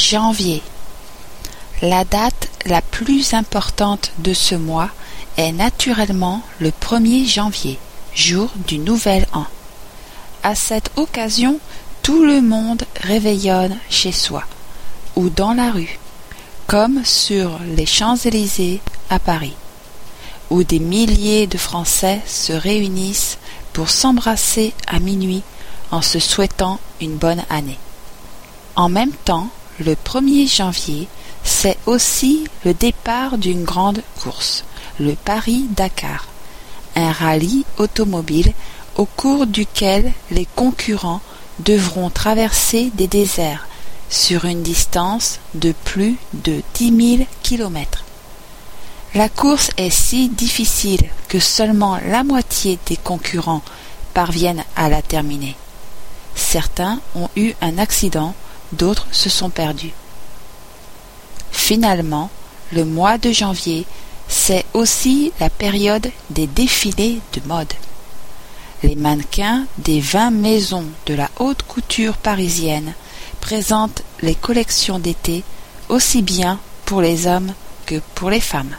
janvier. La date la plus importante de ce mois est naturellement le 1er janvier, jour du nouvel an. À cette occasion, tout le monde réveillonne chez soi ou dans la rue, comme sur les Champs-Élysées à Paris, où des milliers de Français se réunissent pour s'embrasser à minuit en se souhaitant une bonne année. En même temps, le 1er janvier, c'est aussi le départ d'une grande course, le Paris-Dakar, un rallye automobile au cours duquel les concurrents devront traverser des déserts sur une distance de plus de dix mille kilomètres. La course est si difficile que seulement la moitié des concurrents parviennent à la terminer. Certains ont eu un accident, d'autres se sont perdus. Finalement, le mois de janvier, c'est aussi la période des défilés de mode. Les mannequins des vingt maisons de la haute couture parisienne présentent les collections d'été aussi bien pour les hommes que pour les femmes.